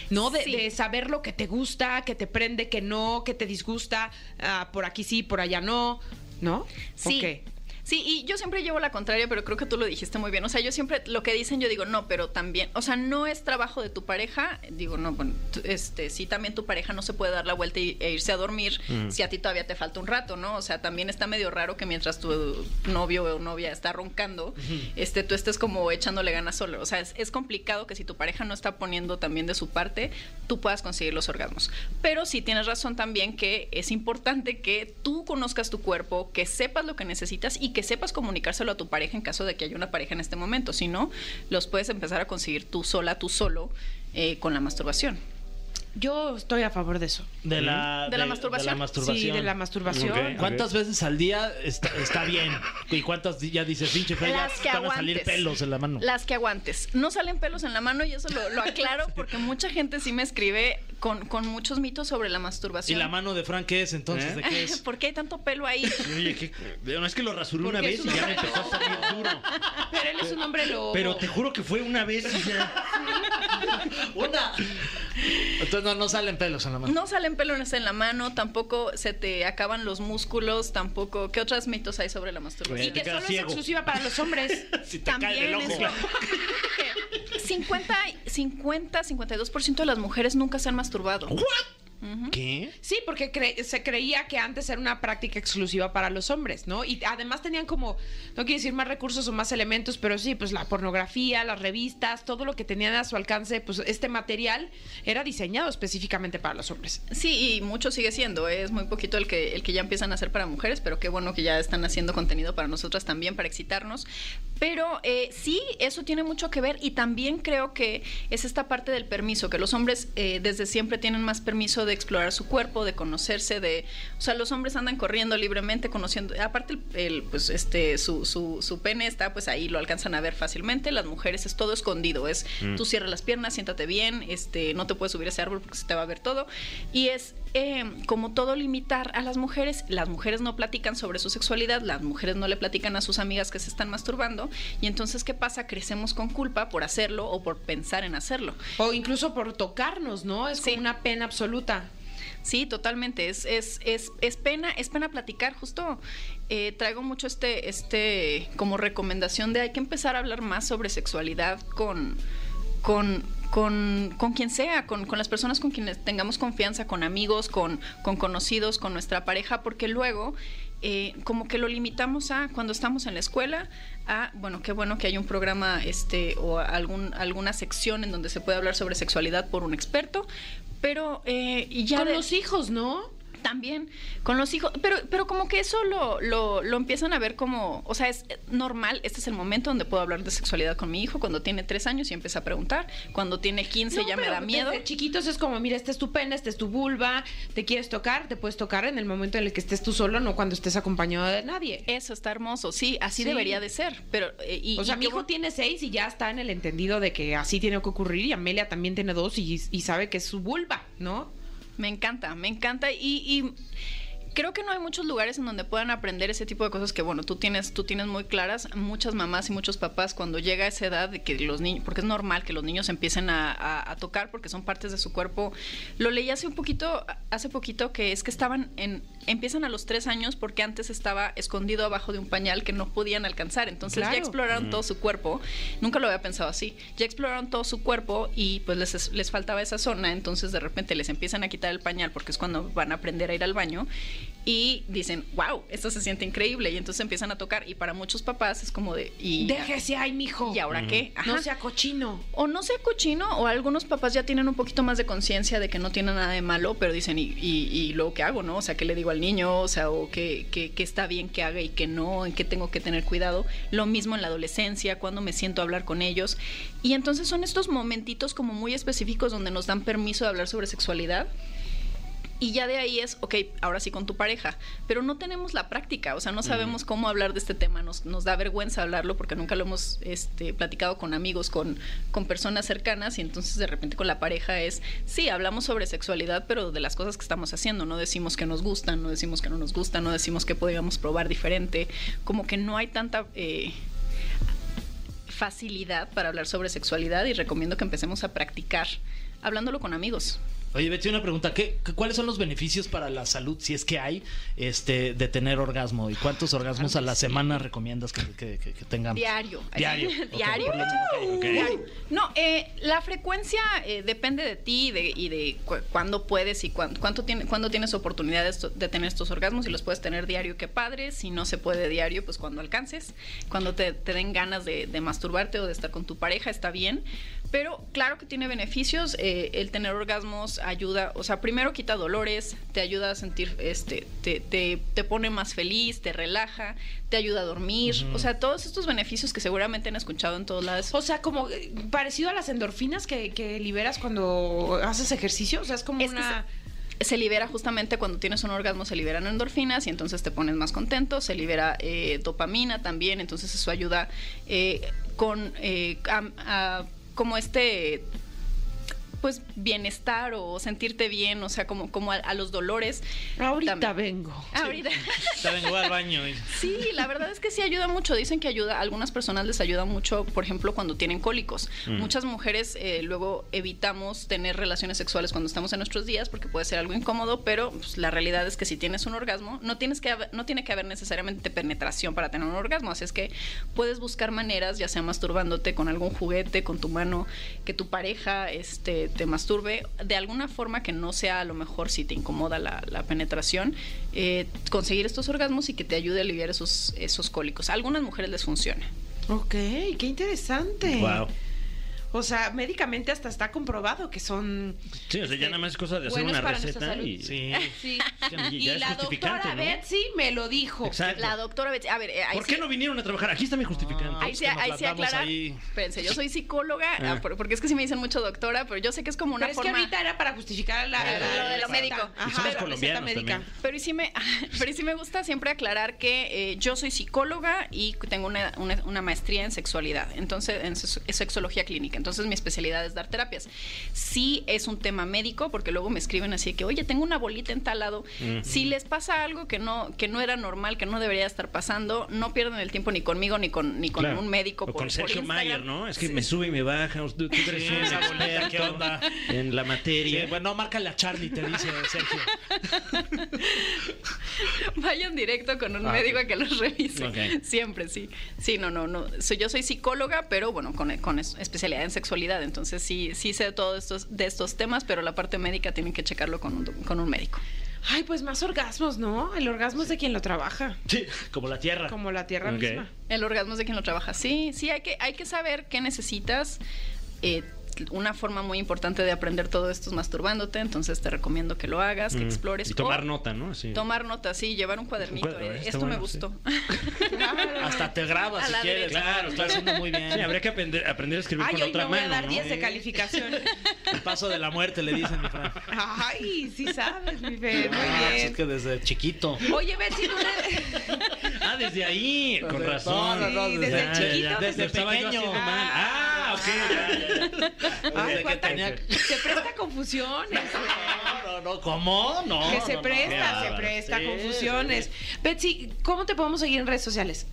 ¿No? De, Sí. de saber lo que te gusta, que te prende, que no, que te disgusta, ah, por aquí sí, por allá no, ¿no? Sí. Sí, y yo siempre llevo la contraria, pero creo que tú lo dijiste muy bien. O sea, yo siempre lo que dicen, yo digo, no, pero también, o sea, no es trabajo de tu pareja. Digo, no, bueno, este, sí, también tu pareja no se puede dar la vuelta y- e irse a dormir si a ti todavía te falta un rato, ¿no? O sea, también está medio raro que mientras tu novio o novia está roncando, este, tú estés como echándole ganas solo. O sea, es, es complicado que si tu pareja no está poniendo también de su parte, tú puedas conseguir los orgasmos. Pero sí tienes razón también que es importante que tú conozcas tu cuerpo, que sepas lo que necesitas y que sepas comunicárselo a tu pareja en caso de que haya una pareja en este momento. Si no, los puedes empezar a conseguir tú sola, tú solo, eh, con la masturbación. Yo estoy a favor de eso. De la, ¿De la masturbación? De la masturbación. Sí, de la masturbación. ¿Cuántas veces al día está, está bien? ¿Y cuántas ya dices, pinche ya Las que van a salir aguantes. pelos en la mano? Las que aguantes. No salen pelos en la mano y eso lo, lo aclaro porque mucha gente sí me escribe con, con muchos mitos sobre la ¿Y masturbación. la mano de Frank qué es entonces? ¿Eh? ¿De qué es? ¿Por qué hay tanto pelo ahí? Oye, que, no, es que lo rasuré una vez y ya me empezó a salir duro. Pero él es un hombre lobo. Pero te juro que fue una vez y ya. ¡Una! Entonces no, no salen pelos en la mano. No salen pelos en la mano, tampoco se te acaban los músculos, tampoco. ¿Qué otros mitos hay sobre la Y masturbación? que te quedas solo ciego. es exclusiva para los hombres. Si te cae También del ojo. Que 50, 50, 52% de las mujeres nunca se han masturbado. ¿Qué? Sí, porque cre- se creía que antes era una práctica exclusiva para los hombres, ¿no? Y además tenían como, no quiero decir más recursos o más elementos, pero sí, pues la pornografía, las revistas, todo lo que tenían a su alcance, pues este material era diseñado específicamente para los hombres. Sí, y mucho sigue siendo. ¿eh? Es muy poquito el que, el que ya empiezan a hacer para mujeres, pero qué bueno que ya están haciendo contenido para nosotras también, para excitarnos. Pero eh, sí, eso tiene mucho que ver y también creo que es esta parte del permiso, que los hombres eh, desde siempre tienen más permiso de explorar su cuerpo, de conocerse, de... O sea, los hombres andan corriendo libremente, conociendo... Aparte, el, el, pues, este, su, su, su pene está, pues ahí lo alcanzan a ver fácilmente. Las mujeres es todo escondido, es tú cierras las piernas, siéntate bien, este, no te puedes subir a ese árbol porque se te va a ver todo. Y es eh, como todo limitar a las mujeres. Las mujeres no platican sobre su sexualidad, las mujeres no le platican a sus amigas que se están masturbando. Y entonces, ¿qué pasa? Crecemos con culpa por hacerlo o por pensar en hacerlo. O incluso por tocarnos, ¿no? Es Sí. como una pena absoluta. Sí, totalmente. Es, es, es, es pena, es pena platicar. Justo eh, traigo mucho este, este como recomendación de hay que empezar a hablar más sobre sexualidad con, con, con, con quien sea, con, con las personas con quienes tengamos confianza, con amigos, con, con conocidos, con nuestra pareja, porque luego eh, como que lo limitamos a cuando estamos en la escuela, a, bueno, qué bueno que hay un programa este, o algún, alguna sección en donde se puede hablar sobre sexualidad por un experto, pero eh, y ya Con de- los hijos, ¿no? También con los hijos, pero, pero como que eso lo, lo, lo empiezan a ver como, o sea, es normal, este es el momento donde puedo hablar de sexualidad con mi hijo, cuando tiene tres años y empieza a preguntar, cuando tiene 15 No, ya me da miedo. Desde chiquitos es como, mira, este es tu pene, este es tu vulva, te quieres tocar, te puedes tocar en el momento en el que estés tú solo, no cuando estés acompañado de nadie. Eso está hermoso, sí, así Sí. debería de ser, pero... eh, y, o sea, y mi hijo tiene seis y ya está en el entendido de que así tiene que ocurrir y Amelia también tiene dos y, y sabe que es su vulva, ¿no? Me encanta, me encanta y, y creo que no hay muchos lugares en donde puedan aprender ese tipo de cosas que, bueno, tú tienes, tú tienes muy claras. Muchas mamás y muchos papás cuando llega esa edad de que los niños, porque es normal que los niños empiecen a, a- a tocar porque son partes de su cuerpo. Lo leí hace un poquito, hace poquito que es que estaban en, empiezan a los tres años porque antes estaba escondido abajo de un pañal que no podían alcanzar. Entonces Claro. ya exploraron todo su cuerpo. Nunca lo había pensado así. Ya exploraron todo su cuerpo y pues les, les faltaba esa zona. Entonces de repente les empiezan a quitar el pañal porque es cuando van a aprender a ir al baño. Y dicen, wow, esto se siente increíble. Y entonces empiezan a tocar. Y para muchos papás es como de. Y, Déjese ahí, mijo. ¿Y ahora qué? No sea cochino. O no sea cochino, o algunos papás ya tienen un poquito más de conciencia de que no tiene nada de malo, pero dicen, ¿y, y, y luego qué hago, no? O sea, ¿qué le digo al niño? O sea, o qué, qué, qué está bien que haga y qué no, en qué tengo que tener cuidado. Lo mismo en la adolescencia, cuando me siento a hablar con ellos. Y entonces son estos momentitos como muy específicos donde nos dan permiso de hablar sobre sexualidad. Y ya de ahí es, ok, ahora sí con tu pareja, pero no tenemos la práctica, o sea, no sabemos cómo hablar de este tema, nos, nos da vergüenza hablarlo porque nunca lo hemos este, platicado con amigos, con, con personas cercanas y entonces de repente con la pareja es, sí, hablamos sobre sexualidad, pero de las cosas que estamos haciendo, no decimos que nos gustan, no decimos que no nos gustan, no decimos que podríamos probar diferente, como que no hay tanta... eh, facilidad para hablar sobre sexualidad y recomiendo que empecemos a practicar hablándolo con amigos. Oye, Betsy, una pregunta. ¿Qué, ¿Cuáles son los beneficios para la salud, si es que hay, este, de tener orgasmo? ¿Y cuántos orgasmos a la semana recomiendas que, que- que- que tengamos? Diario. Diario. Diario. Diario. No, eh, la frecuencia eh, depende de ti y de, y de cu- cuándo puedes y cuán- cuánto tiene, cuándo tienes oportunidad de, esto- de tener estos orgasmos. Si los puedes tener diario, qué padre. Si no se puede diario, pues cuando alcances, cuando te, te den ganas de, de masturbarte o de estar con tu pareja, está bien. Pero claro que tiene beneficios. eh, el tener orgasmos ayuda, o sea, primero quita dolores, te ayuda a sentir, este, te, te, te pone más feliz, te relaja, te ayuda a dormir. O sea, todos estos beneficios que seguramente han escuchado en todos lados. O sea, como eh, parecido a las endorfinas que, que liberas cuando haces ejercicio. O sea, es como Es una. se libera justamente cuando tienes un orgasmo, se liberan endorfinas y entonces te pones más contento, se libera eh, dopamina también, entonces eso ayuda eh, con eh, a- a- como este pues bienestar o sentirte bien, o sea, como, como a, a los dolores. Ahorita También. vengo. Ahorita. Ya vengo al baño. y- Sí, la verdad es que sí ayuda mucho. Dicen que ayuda, a algunas personas les ayuda mucho, por ejemplo, cuando tienen cólicos. Muchas mujeres eh, luego evitamos tener relaciones sexuales cuando estamos en nuestros días porque puede ser algo incómodo, pero pues, la realidad es que si tienes un orgasmo, no, tienes que haber- no tiene que haber necesariamente penetración para tener un orgasmo. Así es que puedes buscar maneras, ya sea masturbándote con algún juguete, con tu mano, que tu pareja este, te, te masturbe de alguna forma que no sea a lo mejor si te incomoda la, la penetración, eh, conseguir estos orgasmos y que te ayude a aliviar esos, esos cólicos. A algunas mujeres les funciona. Ok, qué interesante. Wow. O sea, médicamente hasta está comprobado que son. Sí, o sea, ya este, nada más es cosa de hacer una para nuestra receta salud. y... Sí. Sí. Y Y ya es la doctora ¿no? Betsy me lo dijo. Exacto. La doctora Betsy, a ver, eh, ahí ¿Por sí- qué no vinieron a trabajar? Aquí está mi justificante. Ahí sí, ahí sí aclarar. ahí. Espérense, yo soy psicóloga, Ah. ah, por- porque es que sí me dicen mucho doctora, pero yo sé que es como una Pero es que forma. ahorita era para justificar la, Claro. la- Lo de la lo médico. Y Ajá, somos la receta colombianos médica. también. Pero y sí me, pero y sí me gusta siempre aclarar que eh, yo soy psicóloga y tengo una, una- una maestría en sexualidad, entonces en sex- sexología clínica. Entonces mi especialidad es dar terapias. Sí es un tema médico porque luego me escriben así que, oye, tengo una bolita en tal lado. Si les pasa algo que no que no era normal, que no debería estar pasando, no pierdan el tiempo ni conmigo ni con ni con Claro. un médico. O por- con por Sergio Instagram. Mayer, ¿no? Es que Sí. me sube y me baja. Tú, tú eres Sí, un esa boleta, experto ¿qué onda? en la Sí, materia. bueno, márcale a Charlie, te dice Sergio. Vayan directo con un Ah, médico a que los revise. Ok. Siempre, sí. Sí, no, no, no. Yo soy psicóloga, pero bueno, con, con es- especialidad en sexualidad. Entonces sí, sí sé todo estos, de estos temas, pero la parte médica tienen que checarlo con un, con un médico. Ay, pues más orgasmos, ¿no? El orgasmo es de quien lo trabaja. Sí, como la tierra. Como la tierra misma. El orgasmo es de quien lo trabaja. Sí, sí, hay que, hay que saber qué necesitas. Eh, una forma muy importante de aprender todo esto es masturbándote, entonces te recomiendo que lo hagas, que Mm. explores. Y tomar o nota, ¿no? Sí. Tomar nota, sí, llevar un cuadernito. Un cuaderno, eh, Esto me bueno, sí. gustó. Hasta te grabas si quieres. derecha. Claro, está haciendo muy bien. Sí, habría que aprender, aprender a escribir Ay, con hoy otra me voy mano, a dar ¿no? 10 de calificación. El paso de la muerte, le dicen, mi Fran. Ay, sí sabes, mi Fer. Muy Ah, bien. Es que desde chiquito. Oye, Betsy, tú le... Ah, desde ahí, con Desde- razón. no, no, no, Sí, desde- desde Ya, chiquito. ya, ya. desde yo pequeño. haciendo mal. Ah, ok, ya, ya. Ay, Desde que cuánta- tenía- Se presta confusiones. No, no, no, ¿cómo? No. que se no, presta, se presta Sí, confusiones. Betsy, ¿cómo te podemos seguir en redes sociales?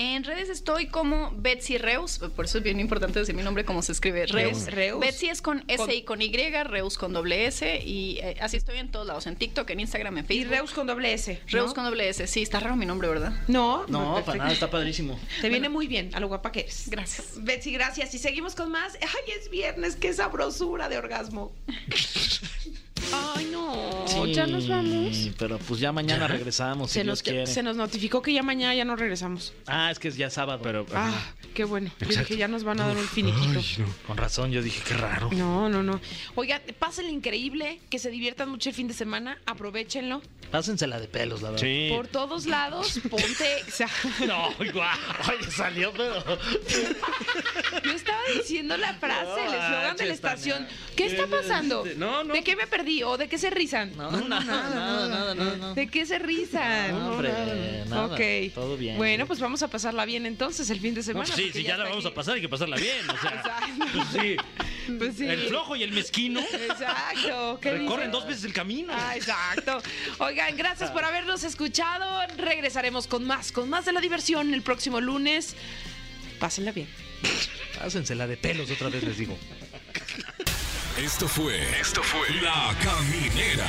En redes estoy como Betsy Reus, por eso es bien importante decir mi nombre como se escribe Reus. Reus. Reus. Betsy es con S Con- y con Y, Reus con doble S y eh, así estoy en todos lados, en TikTok, en Instagram, en Y Facebook. Reus con doble S. ¿no? Reus con doble S, sí, está raro mi nombre, ¿verdad? No, No, para nada, está padrísimo. Te viene muy bien, a lo guapa que eres. Gracias. Betsy, gracias. Y seguimos con más. Ay, es viernes, qué sabrosura de orgasmo. Ay, no. Sí, Ya nos vamos. Pero pues ya mañana regresamos, si Se Dios nos, quiere. se nos notificó que ya mañana ya no regresamos. Ah, es que es ya sábado. Pero, Ah, qué bueno. Yo Exacto. dije, ya nos van a dar un finiquito. Con razón, yo dije, qué raro. No, no, no. Oigan, pásenle increíble, que se diviertan mucho el fin de semana, aprovechenlo. Pásensela de pelos, la verdad. Sí. Por todos lados, ponte. o sea, No, guau. Oye, salió, pero. yo estaba diciendo la frase, el eslogan de la estación. ¿Qué está pasando? No, no. ¿De qué me perdí? ¿O de qué se rizan? No, nada, nada, nada, nada, nada. ¿De qué se rizan? No, hombre, nada. Ok. Todo bien. Bueno, pues vamos a pasarla bien entonces el fin de No, semana. pues sí, sí, ya la vamos aquí. a pasar, hay que pasarla bien. O sea, Exacto. pues sí. Pues sí. El flojo y el mezquino Exacto. ¿Qué recorren dos veces el camino. Ah, exacto. Oigan, gracias por habernos escuchado. Regresaremos con más, con más de la diversión el próximo lunes. Pásenla bien. Pásensela de pelos otra vez, les digo. Esto fue. Esto fue. La Caminera.